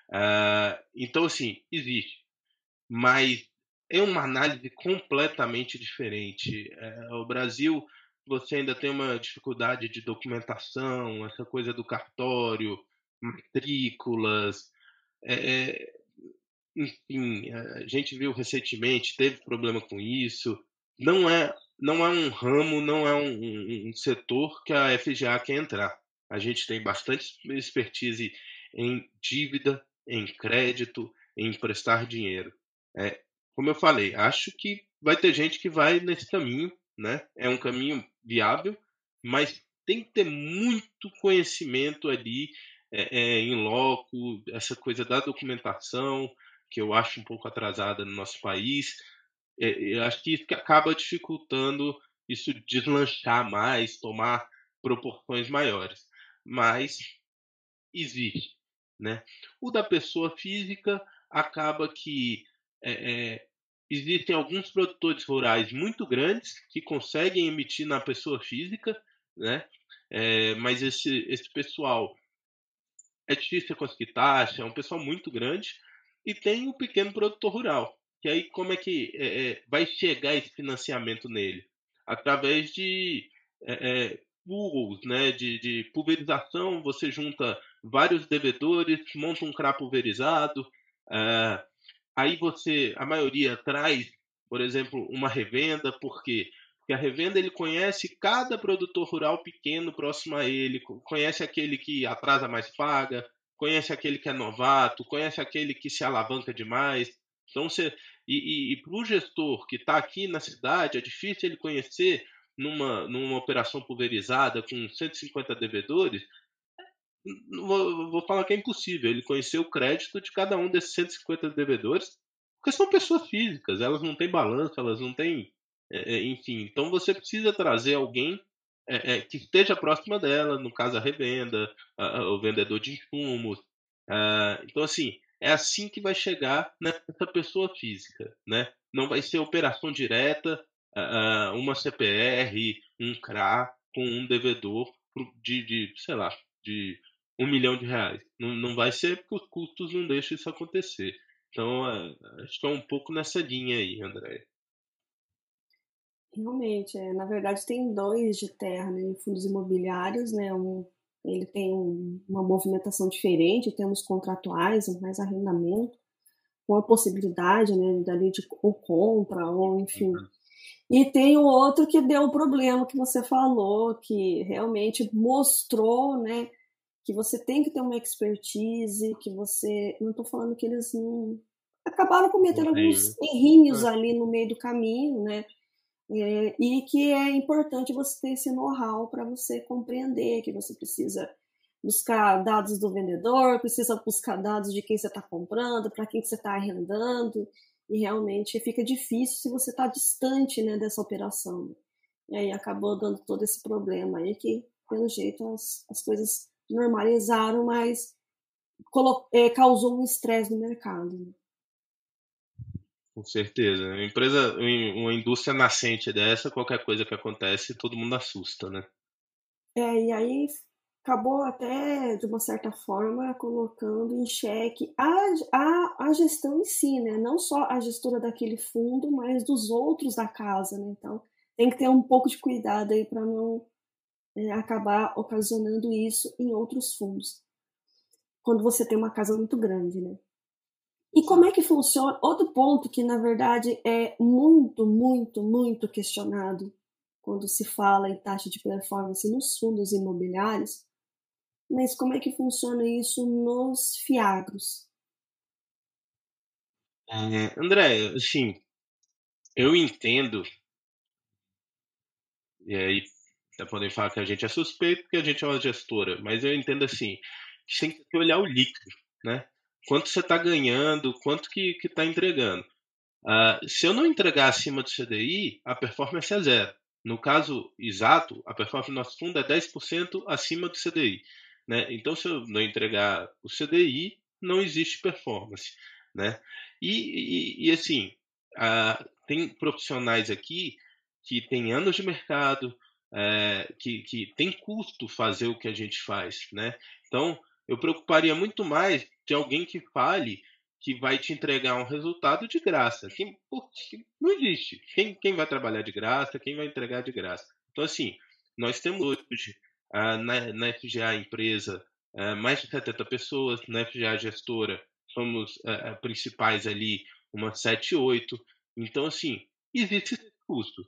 Uh, então, assim, existe. Mas é uma análise completamente diferente. É, o Brasil, você ainda tem uma dificuldade de documentação, essa coisa do cartório, matrículas. É, enfim, a gente viu recentemente, teve problema com isso. Não é, não é um ramo, não é um, um, um setor que a FGA quer entrar. A gente tem bastante expertise em dívida, em crédito, em emprestar dinheiro. É, como eu falei, acho que vai ter gente que vai nesse caminho, né? É um caminho viável, mas tem que ter muito conhecimento ali é, é, em loco, essa coisa da documentação, que eu acho um pouco atrasada no nosso país. É, eu acho que acaba dificultando isso deslanchar mais, tomar proporções maiores. Mas existe. Né? O da pessoa física acaba que é, é, existem alguns produtores rurais muito grandes que conseguem emitir na pessoa física, né? É, mas esse, esse pessoal é difícil conseguir taxa, é um pessoal muito grande, e tem o pequeno produtor rural, que aí como é que é, é vai chegar esse financiamento nele? Através de é, pools, né, de, de pulverização, você junta vários devedores, monta um CRA pulverizado, Aí você, a maioria traz, por exemplo, uma revenda, por quê? Porque a revenda ele conhece cada produtor rural pequeno próximo a ele, conhece aquele que atrasa mais paga, conhece aquele que é novato, conhece aquele que se alavanca demais. Então você e, e, e para o gestor que está aqui na cidade é difícil ele conhecer numa, numa operação pulverizada com 150 devedores, vou, vou falar que é impossível ele conhecer o crédito de cada um desses 150 devedores, porque são pessoas físicas, elas não têm balanço, elas não têm. É, é, enfim, então você precisa trazer alguém é, é, que esteja próxima dela, no caso a revenda, a, a, o vendedor de insumos. A, então, assim, é assim que vai chegar nessa pessoa física, né? Não vai ser operação direta, uma CPR, um CRA com um devedor de, de sei lá, de um milhão de reais. Não, não vai ser porque os custos não deixam isso acontecer. Então, é, acho que é um pouco nessa linha aí, André. Realmente, é, na verdade tem dois de terra, né, em fundos imobiliários, né, um, ele tem um, uma movimentação diferente, temos contratuais, mais arrendamento, com a possibilidade, né, dali de ou compra, ou enfim. Uhum. E tem o outro que deu o problema que você falou, que realmente mostrou, né, que você tem que ter uma expertise, que você. Não estou falando que eles não. Acabaram cometendo alguns errinhos é. ali no meio do caminho, né? É, e que é importante você ter esse know-how para você compreender que você precisa buscar dados do vendedor, precisa buscar dados de quem você está comprando, para quem você está arrendando, e realmente fica difícil se você está distante né, dessa operação. E aí acabou dando todo esse problema aí que, pelo jeito, as, as coisas normalizaram, mas é, causou um estresse no mercado. Com certeza. Uma empresa, uma indústria nascente dessa, qualquer coisa que acontece, todo mundo assusta, né? É, e aí acabou até, de uma certa forma, colocando em xeque a, a, a gestão em si, né? Não só a gestora daquele fundo, mas dos outros da casa, né? Então, tem que ter um pouco de cuidado aí para não é, acabar ocasionando isso em outros fundos. Quando você tem uma casa muito grande, né? E como é que funciona? Outro ponto que, na verdade, é muito, muito, muito questionado quando se fala em taxa de performance nos fundos imobiliários, mas como é que funciona isso nos fiagros? É, André, assim, eu entendo, e aí podem falar que a gente é suspeito porque a gente é uma gestora, mas eu entendo assim, que tem que olhar o líquido, né? Quanto você está ganhando, quanto que está entregando. Uh, se eu não entregar acima do CDI, a performance é zero. No caso exato, a performance do nosso fundo é 10% acima do CDI. Né? Então, se eu não entregar o CDI, não existe performance. Né? E, e, e assim, uh, tem profissionais aqui que têm anos de mercado, é, que, que tem custo fazer o que a gente faz, né? Então, Eu preocuparia muito mais de alguém que fale que vai te entregar um resultado de graça. Quem, não existe. Quem, quem vai trabalhar de graça, quem vai entregar de graça. Então, assim, nós temos hoje uh, na, na FGA empresa uh, mais de 70 pessoas, na FGA gestora somos uh, principais ali, umas 7, 8. Então, assim, existe custo.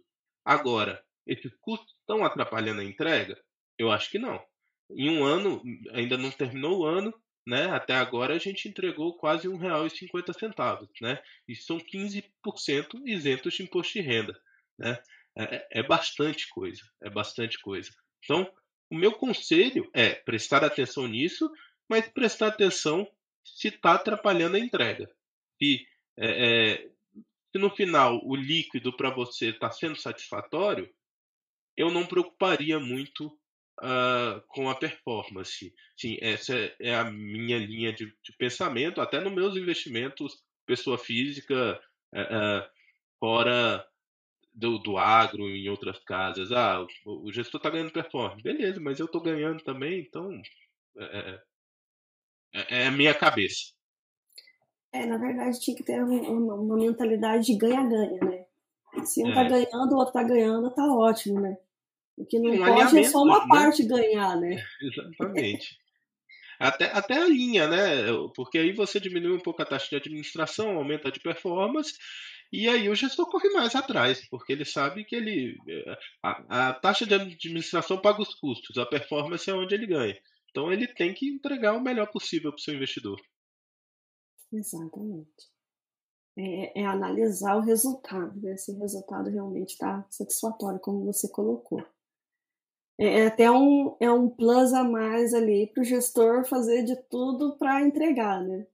Agora, esses custos estão atrapalhando a entrega? Eu acho que não. Em um ano, ainda não terminou o ano, né? Até agora a gente entregou quase R$ 1,50, né? E são 15% isentos de imposto de renda, né? É, é, é bastante coisa, é bastante coisa. Então, o meu conselho é prestar atenção nisso, mas prestar atenção se está atrapalhando a entrega. Se, é, é, se no final o líquido para você está sendo satisfatório, eu não preocuparia muito uh, com a performance. Sim, essa é a minha linha de, de pensamento, até nos meus investimentos, pessoa física, uh, uh, fora do, do agro, em outras casas. Ah, o, o gestor está ganhando performance. Beleza, mas eu estou ganhando também, então é, é, é, a minha cabeça. É, na verdade, tinha que ter uma, uma mentalidade de ganha-ganha, né? Se um está é. ganhando, o outro está ganhando, tá ótimo, né? O que não um pode é só uma né? parte ganhar, né? Exatamente. Até, até a linha, né? Porque aí você diminui um pouco a taxa de administração, aumenta a de performance, e aí o gestor corre mais atrás, porque ele sabe que ele. A, a taxa de administração paga os custos, a performance é onde ele ganha. Então ele tem que entregar o melhor possível para o seu investidor. Exatamente. É, é, analisar o resultado, ver se o resultado realmente está satisfatório, como você colocou. É, é até um, é um plus a mais ali para o gestor fazer de tudo para entregar, né?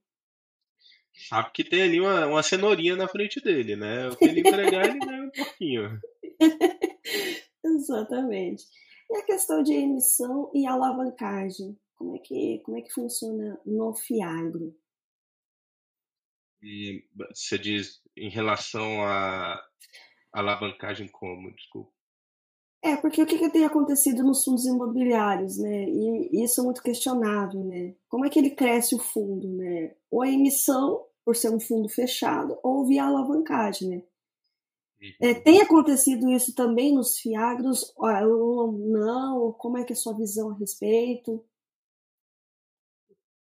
Sabe que tem ali uma, uma cenourinha na frente dele, né? O que ele entregar, ele ganha um pouquinho. Exatamente. E a questão de emissão e alavancagem, como é que, como é que funciona no Fiagro? E você diz em relação à alavancagem como? Desculpa. É, porque o que, que, tem acontecido nos fundos imobiliários, né? E isso é muito questionável, né? Como é que ele cresce o fundo, né? Ou a emissão, por ser um fundo fechado, ou via alavancagem, né? É, uhum. tem acontecido isso também nos fiagros? Ou não? Como é que é a sua visão a respeito?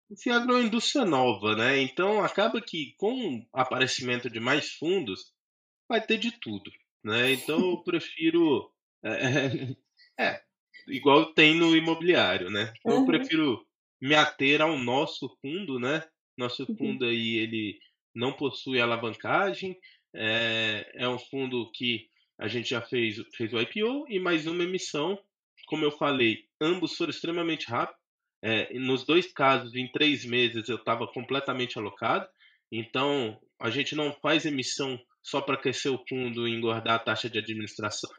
O fiagro é uma indústria nova, né? Então acaba que com o aparecimento de mais fundos, vai ter de tudo, né? Então eu prefiro é, é, igual tem no imobiliário, né? Então, uhum. Eu prefiro me ater ao nosso fundo, né? Nosso uhum. fundo aí, ele não possui alavancagem, é, é um fundo que a gente já fez, fez o IPO e mais uma emissão. Como eu falei, ambos foram extremamente rápidos. É, nos dois casos, em três meses, eu estava completamente alocado. Então, a gente não faz emissão só para crescer o fundo e engordar a taxa de administração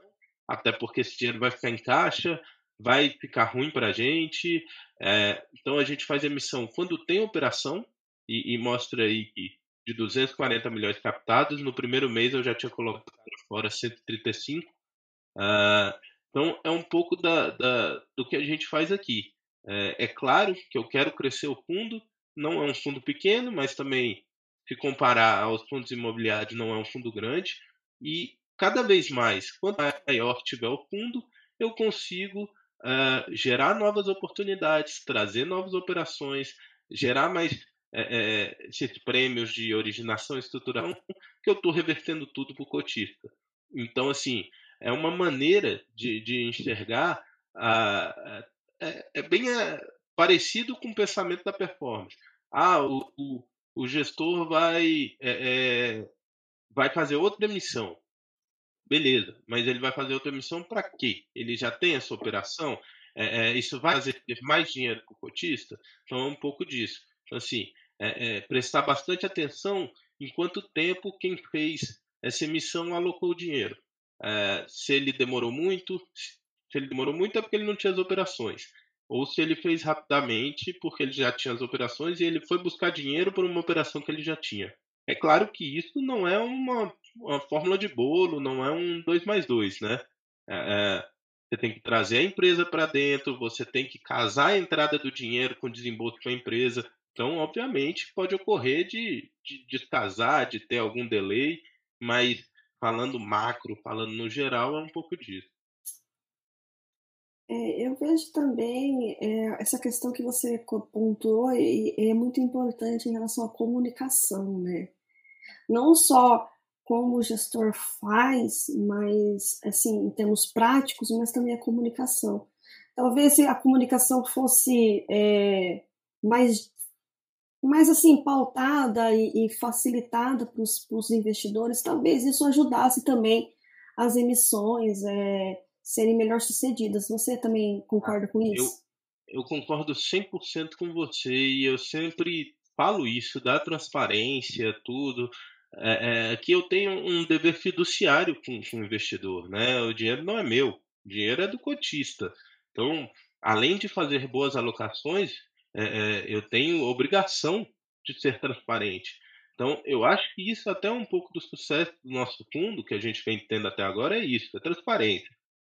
até porque esse dinheiro vai ficar em caixa, vai ficar ruim para a gente. É, então a gente faz emissão quando tem operação e, e, mostra aí que de 240 milhões captados, no primeiro mês eu já tinha colocado fora 135. Uh, ah, então é um pouco da, da, do que a gente faz aqui. É, é claro que eu quero crescer o fundo, não é um fundo pequeno, mas também se comparar aos fundos imobiliários não é um fundo grande. E cada vez mais, quanto maior tiver o fundo, eu consigo uh, gerar novas oportunidades, trazer novas operações, gerar mais é, é, prêmios de originação e estruturação, que eu estou revertendo tudo para o cotista. Então, assim, é uma maneira de, de enxergar, é, é, bem uh, parecido com o pensamento da performance. Ah, o, o, o gestor vai, é, vai fazer outra emissão. Beleza, mas ele vai fazer outra emissão para quê? Ele já tem essa operação? É, é, isso vai fazer mais dinheiro para o cotista? Então é um pouco disso. Então, assim, é, é, prestar bastante atenção em quanto tempo quem fez essa emissão alocou o dinheiro. É, se ele demorou muito, se ele demorou muito é porque ele não tinha as operações. Ou se ele fez rapidamente porque ele já tinha as operações e ele foi buscar dinheiro por uma operação que ele já tinha. É claro que isso não é uma uma fórmula de bolo, não é um 2 mais 2, né? É, é, você tem que trazer a empresa para dentro, você tem que casar a entrada do dinheiro com o desembolso para a empresa. Então, obviamente, pode ocorrer de, de descasar, de ter algum delay, mas falando macro, falando no geral, é um pouco disso. É, eu vejo também é, essa questão que você pontuou e é muito importante em relação à comunicação, né? Não só como o gestor faz, mas assim, em termos práticos, mas também a comunicação. Talvez se a comunicação fosse é, mais, mais assim, pautada e, e facilitada para os investidores, talvez isso ajudasse também as emissões, é, serem melhor sucedidas. Você também concorda com isso? Eu, eu concordo 100% com você e eu sempre falo isso da transparência, tudo. É, é, que eu tenho um dever fiduciário com, com o investidor, né? O dinheiro não é meu, o dinheiro é do cotista. Então, além de fazer boas alocações, é, é, eu tenho obrigação de ser transparente. Então, eu acho que isso até um pouco do sucesso do nosso fundo, que a gente vem tendo até agora, é isso, é transparência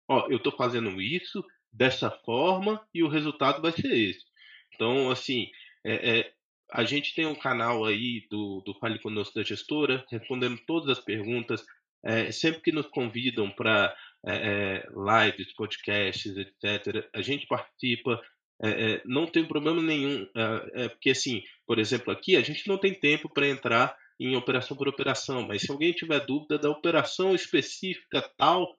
ó, eu estou fazendo isso dessa forma e o resultado vai ser esse. Então, assim, é, é, a gente tem um canal aí do, do Fale Conosco da Gestora, respondendo todas as perguntas, é, sempre que nos convidam para é, é, lives, podcasts, etc., a gente participa, é, não tem problema nenhum, é, porque assim, por exemplo, aqui a gente não tem tempo para entrar em operação por operação, mas se alguém tiver dúvida da operação específica tal,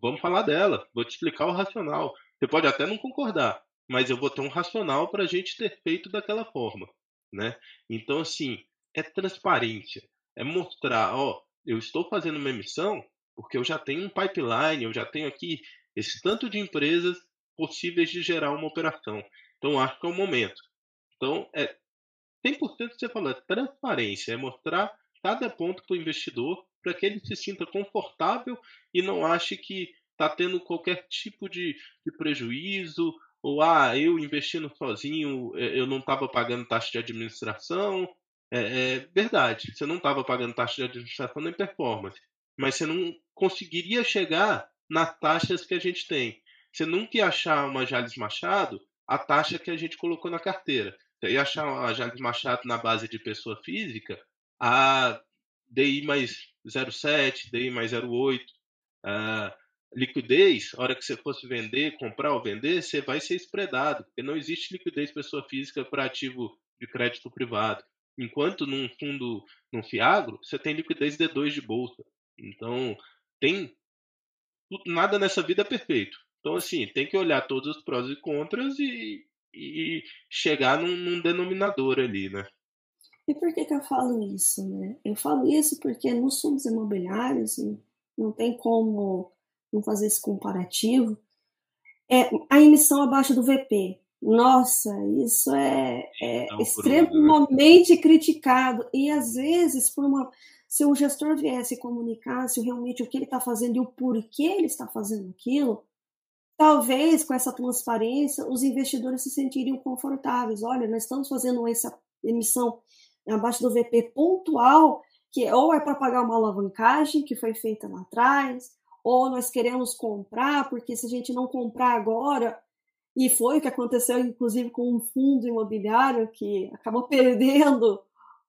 Vamos falar dela, vou te explicar o racional. Você pode até não concordar, mas eu vou ter um racional para a gente ter feito daquela forma, né? Então, assim, é transparência, é mostrar, ó, eu estou fazendo uma emissão porque eu já tenho um pipeline, eu já tenho aqui esse tanto de empresas possíveis de gerar uma operação. Então, acho que é o momento. Então, é 100% que você falou, é transparência, é mostrar cada ponto para o investidor para que ele se sinta confortável e não ache que está tendo qualquer tipo de, de, prejuízo, ou ah, eu investindo sozinho, é, eu não estava pagando taxa de administração. É, é verdade, você não estava pagando taxa de administração nem performance, mas você não conseguiria chegar nas taxas que a gente tem. Você nunca ia achar uma Jales Machado a taxa que a gente colocou na carteira. Você ia achar uma Jales Machado na base de pessoa física a DI mais 0,7, DI mais 0,8. Uh, liquidez, a hora que você fosse vender, comprar ou vender, você vai ser espredado, porque não existe liquidez pessoa física para ativo de crédito privado. Enquanto num fundo, num Fiagro, você tem liquidez D2 de bolsa. Então, tem nada nessa vida é perfeito. Então, assim, tem que olhar todos os prós e contras e, e chegar num, num denominador ali, né? E por que, que eu falo isso? Né? Eu falo isso porque nos fundos imobiliários, não tem como não fazer esse comparativo, é a emissão abaixo do VP. Nossa, isso é, é não, extremamente né? criticado. E às vezes, por uma, se o gestor viesse comunicar se realmente o que ele está fazendo e o porquê ele está fazendo aquilo, talvez com essa transparência os investidores se sentiriam confortáveis. Olha, nós estamos fazendo essa emissão abaixo do VP pontual, que ou é para pagar uma alavancagem que foi feita lá atrás, ou nós queremos comprar, porque se a gente não comprar agora, e foi o que aconteceu inclusive com um fundo imobiliário que acabou perdendo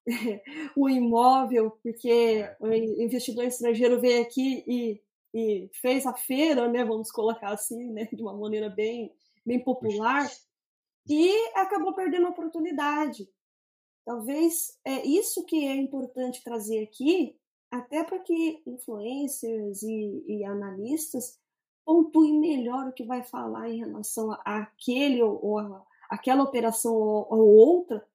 o imóvel, porque é. o investidor estrangeiro veio aqui e, e fez a feira, né, vamos colocar assim, né, de uma maneira bem, bem popular, e acabou perdendo a oportunidade. Talvez é isso que é importante trazer aqui, até para que influencers e, e, analistas pontuem melhor o que vai falar em relação a, aquele ou, ou a, aquela operação ou, ou outra,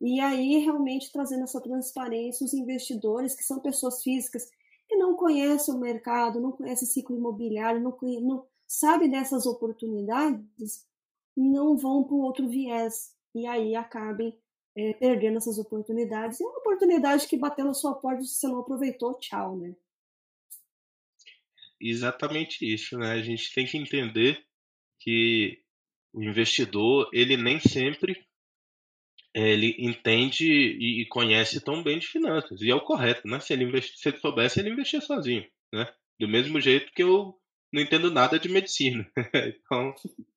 e aí realmente trazendo essa transparência os investidores, que são pessoas físicas que não conhecem o mercado, não conhecem ciclo imobiliário, não, não sabe dessas oportunidades, não vão para o outro viés e aí acabem é, perdendo essas oportunidades. E é uma oportunidade que bateu na sua porta, se você não aproveitou, tchau, né? Exatamente isso, né? A gente tem que entender que o investidor, ele nem sempre ele entende e conhece tão bem de finanças. E é o correto, né? Se ele, investi, se ele soubesse, ele investia sozinho, né? Do mesmo jeito que eu não entendo nada de medicina. então,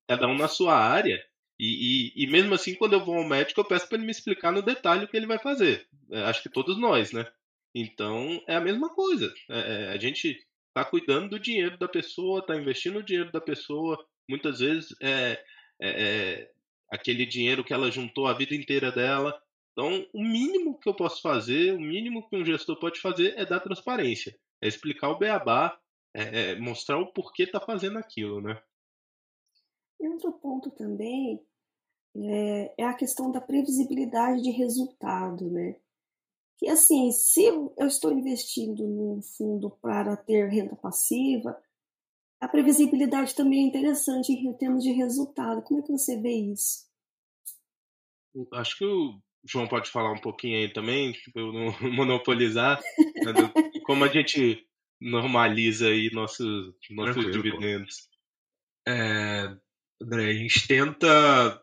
cada um na sua área. E, e, e, mesmo assim, quando eu vou ao médico, eu peço para ele me explicar no detalhe o que ele vai fazer. É, acho que todos nós, né? Então, é a mesma coisa. É, é a gente está cuidando do dinheiro da pessoa, está investindo o dinheiro da pessoa. Muitas vezes é, é, é, aquele dinheiro que ela juntou a vida inteira dela. Então, o mínimo que eu posso fazer, o mínimo que um gestor pode fazer é dar transparência, é explicar o beabá, é, mostrar o porquê está fazendo aquilo, né? E outro ponto também é, é, a questão da previsibilidade de resultado, né? Que assim, se eu estou investindo num fundo para ter renda passiva, a previsibilidade também é interessante em termos de resultado. Como é que você vê isso? Acho que o João pode falar um pouquinho aí também, para eu não monopolizar, né, como a gente normaliza aí nossos, nossos dividendos. É, André, a gente tenta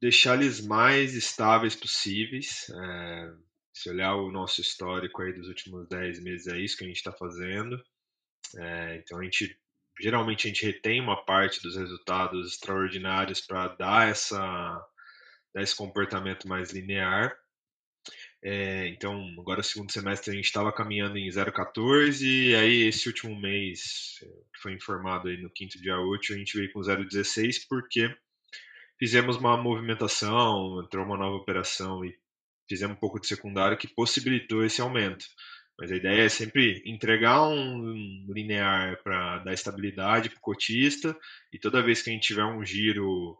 deixar eles mais estáveis possíveis. É, se olhar o nosso histórico aí dos últimos 10 meses, é isso que a gente está fazendo. É, então a gente geralmente a gente retém uma parte dos resultados extraordinários para dar essa dar esse comportamento mais linear. É, então, agora segundo semestre a gente estava caminhando em 0,14 e aí esse último mês, que foi informado aí no quinto dia útil, a gente veio com 0,16 porque fizemos uma movimentação, entrou uma nova operação e fizemos um pouco de secundário que possibilitou esse aumento. Mas a ideia é sempre entregar um linear para dar estabilidade para o cotista e toda vez que a gente tiver um giro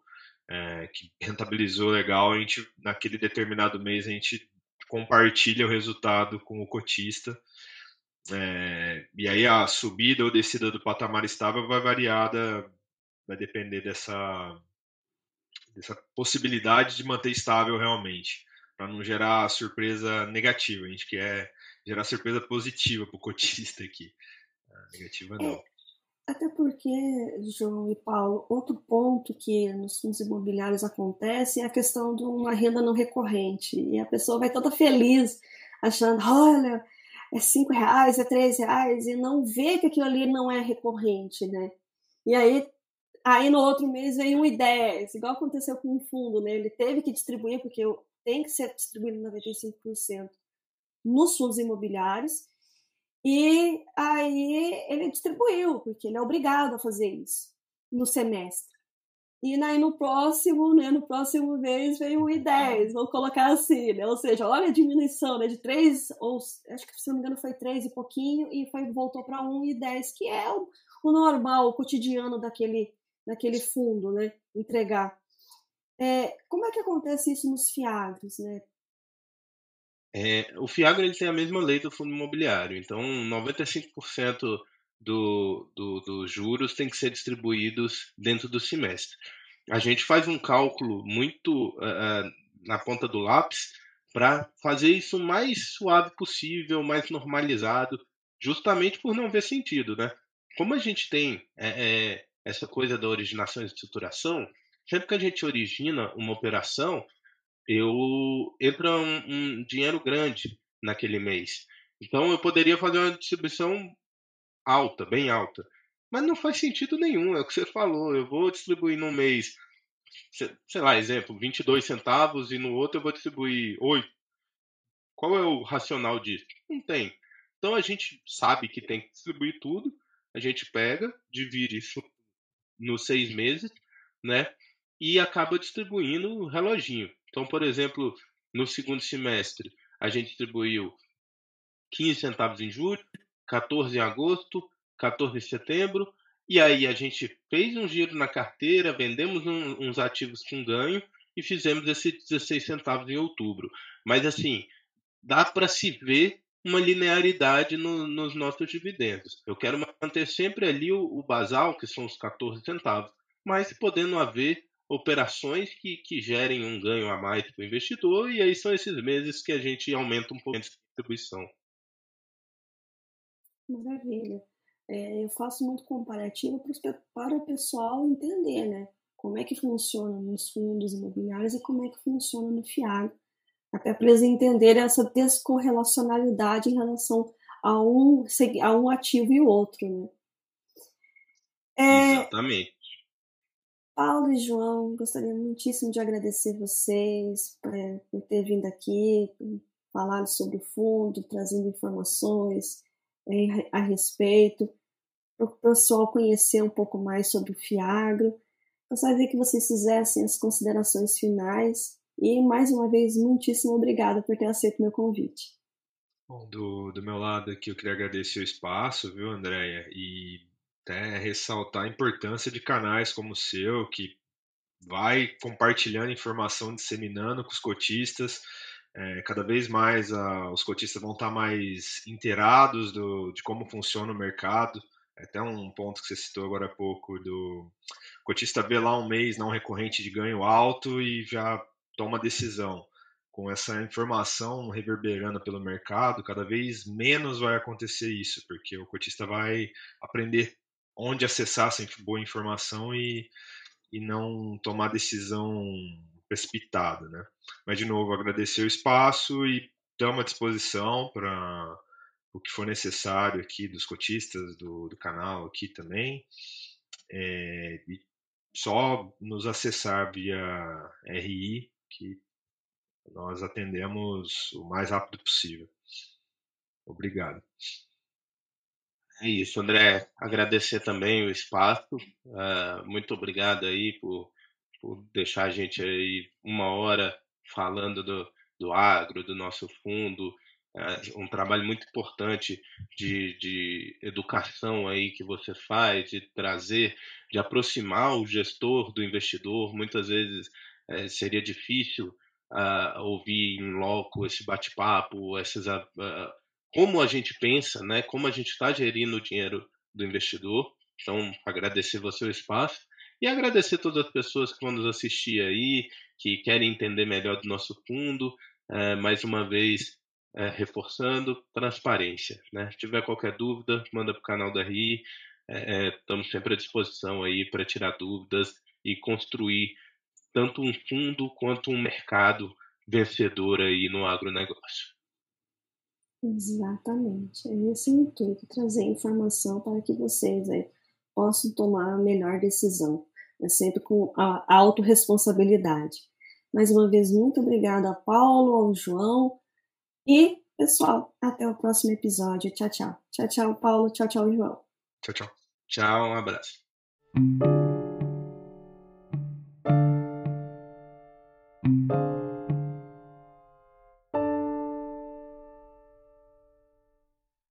é, que rentabilizou legal, a gente naquele determinado mês a gente compartilha o resultado com o cotista. É, e aí a subida ou descida do patamar estável vai variada, vai depender dessa, dessa possibilidade de manter estável realmente, para não gerar surpresa negativa. A gente quer gerar surpresa positiva para o cotista aqui. negativa não. É, até porque, João e Paulo, outro ponto que nos fundos imobiliários acontece é a questão de uma renda não recorrente. E a pessoa vai toda feliz, achando, olha, é cinco reais, é três reais, e não vê que aquilo ali não é recorrente, né? E aí, aí no outro mês vem um e dez, igual aconteceu com o fundo, né? Ele teve que distribuir, porque tem que ser distribuído 95% nos fundos imobiliários, e aí ele distribuiu, porque ele é obrigado a fazer isso no semestre. E aí no próximo, né, no próximo mês veio o I10, vou colocar assim, né? Ou seja, olha a diminuição, né, de 3, ou acho que se não me engano foi 3 e pouquinho, e foi, voltou para 1 e 10, que é o, o, normal, o cotidiano daquele, daquele fundo, né, entregar. É, como é que acontece isso nos fiagros, né? É, o Fiagro ele tem a mesma lei do fundo imobiliário, então 95% do, do, dos juros tem que ser distribuídos dentro do semestre. A gente faz um cálculo muito uh, na ponta do lápis para fazer isso o mais suave possível, mais normalizado, justamente por não ver sentido, né? Como a gente tem é, é, essa coisa da originação e estruturação, sempre que a gente origina uma operação, eu entra um, um dinheiro grande naquele mês. Então eu poderia fazer uma distribuição alta, bem alta. Mas não faz sentido nenhum, é o que você falou. Eu vou distribuir num mês, sei lá, exemplo, 22 centavos e no outro eu vou distribuir 8. Qual é o racional disso? Não tem. Então a gente sabe que tem que distribuir tudo, a gente pega, divide isso nos seis meses, né? E acaba distribuindo o reloginho. Então, por exemplo, no segundo semestre, a gente distribuiu 15 centavos em julho, 14 em agosto, 14 em setembro, e aí a gente fez um giro na carteira, vendemos um, uns ativos com ganho e fizemos esses 16 centavos em outubro. Mas assim, dá para se ver uma linearidade no, nos nossos dividendos. Eu quero manter sempre ali o, o basal, que são os 14 centavos, mas podendo haver operações que, que gerem um ganho a mais para o investidor, e aí são esses meses que a gente aumenta um pouco a distribuição. Maravilha. É, eu faço muito comparativo para o pessoal entender, né? Como é que funciona nos fundos imobiliários e como é que funciona no FIAG. Até para eles entenderem essa descorrelacionalidade em relação a um, a um ativo e o outro, né? É... Exatamente. Paulo e João, gostaria muitíssimo de agradecer vocês é, por ter vindo aqui, falar sobre o fundo, trazendo informações é, a respeito, para o pessoal conhecer um pouco mais sobre o Fiagro. Gostaria que vocês fizessem as considerações finais e, mais uma vez, muitíssimo obrigada por ter aceito meu convite. Bom, do, do meu lado aqui, eu queria agradecer o espaço, viu, Andréia? E até ressaltar a importância de canais como o seu, que vai compartilhando informação, disseminando com os cotistas. É, cada vez mais a, os cotistas vão estar mais inteirados do, de como funciona o mercado. É até um ponto que você citou agora há pouco do cotista vê lá um mês não recorrente de ganho alto e já toma decisão. Com essa informação reverberando pelo mercado, cada vez menos vai acontecer isso, porque o cotista vai aprender onde acessar essa boa informação e, e não tomar decisão precipitada, né? Mas de novo agradecer o espaço e estamos à disposição para o que for necessário aqui dos cotistas do, do canal aqui também. É, só nos acessar via RI que nós atendemos o mais rápido possível. Obrigado. É isso, André. Agradecer também o espaço. Uh, muito obrigado aí por, por deixar a gente aí uma hora falando do, do agro, do nosso fundo. É um trabalho muito importante de, de educação aí que você faz, de trazer, de aproximar o gestor do investidor. Muitas vezes é, seria difícil uh, ouvir em loco esse bate-papo, essas uh, como a gente pensa, né? Como a gente está gerindo o dinheiro do investidor. Então, agradecer você o espaço e agradecer todas as pessoas que vão nos assistir aí, que querem entender melhor do nosso fundo. É, mais uma vez, é, reforçando transparência. Né? Se tiver qualquer dúvida, manda para o canal da RI. É, estamos sempre à disposição aí para tirar dúvidas e construir tanto um fundo quanto um mercado vencedor aí no agronegócio. Exatamente. É esse o intuito, trazer informação para que vocês aí, possam tomar a melhor decisão, né? sempre com a autorresponsabilidade. Mais uma vez, muito obrigada a Paulo, ao João e, pessoal, até o próximo episódio. Tchau, tchau. Tchau, tchau, Paulo. Tchau, tchau, João. Tchau, tchau. Tchau, um abraço.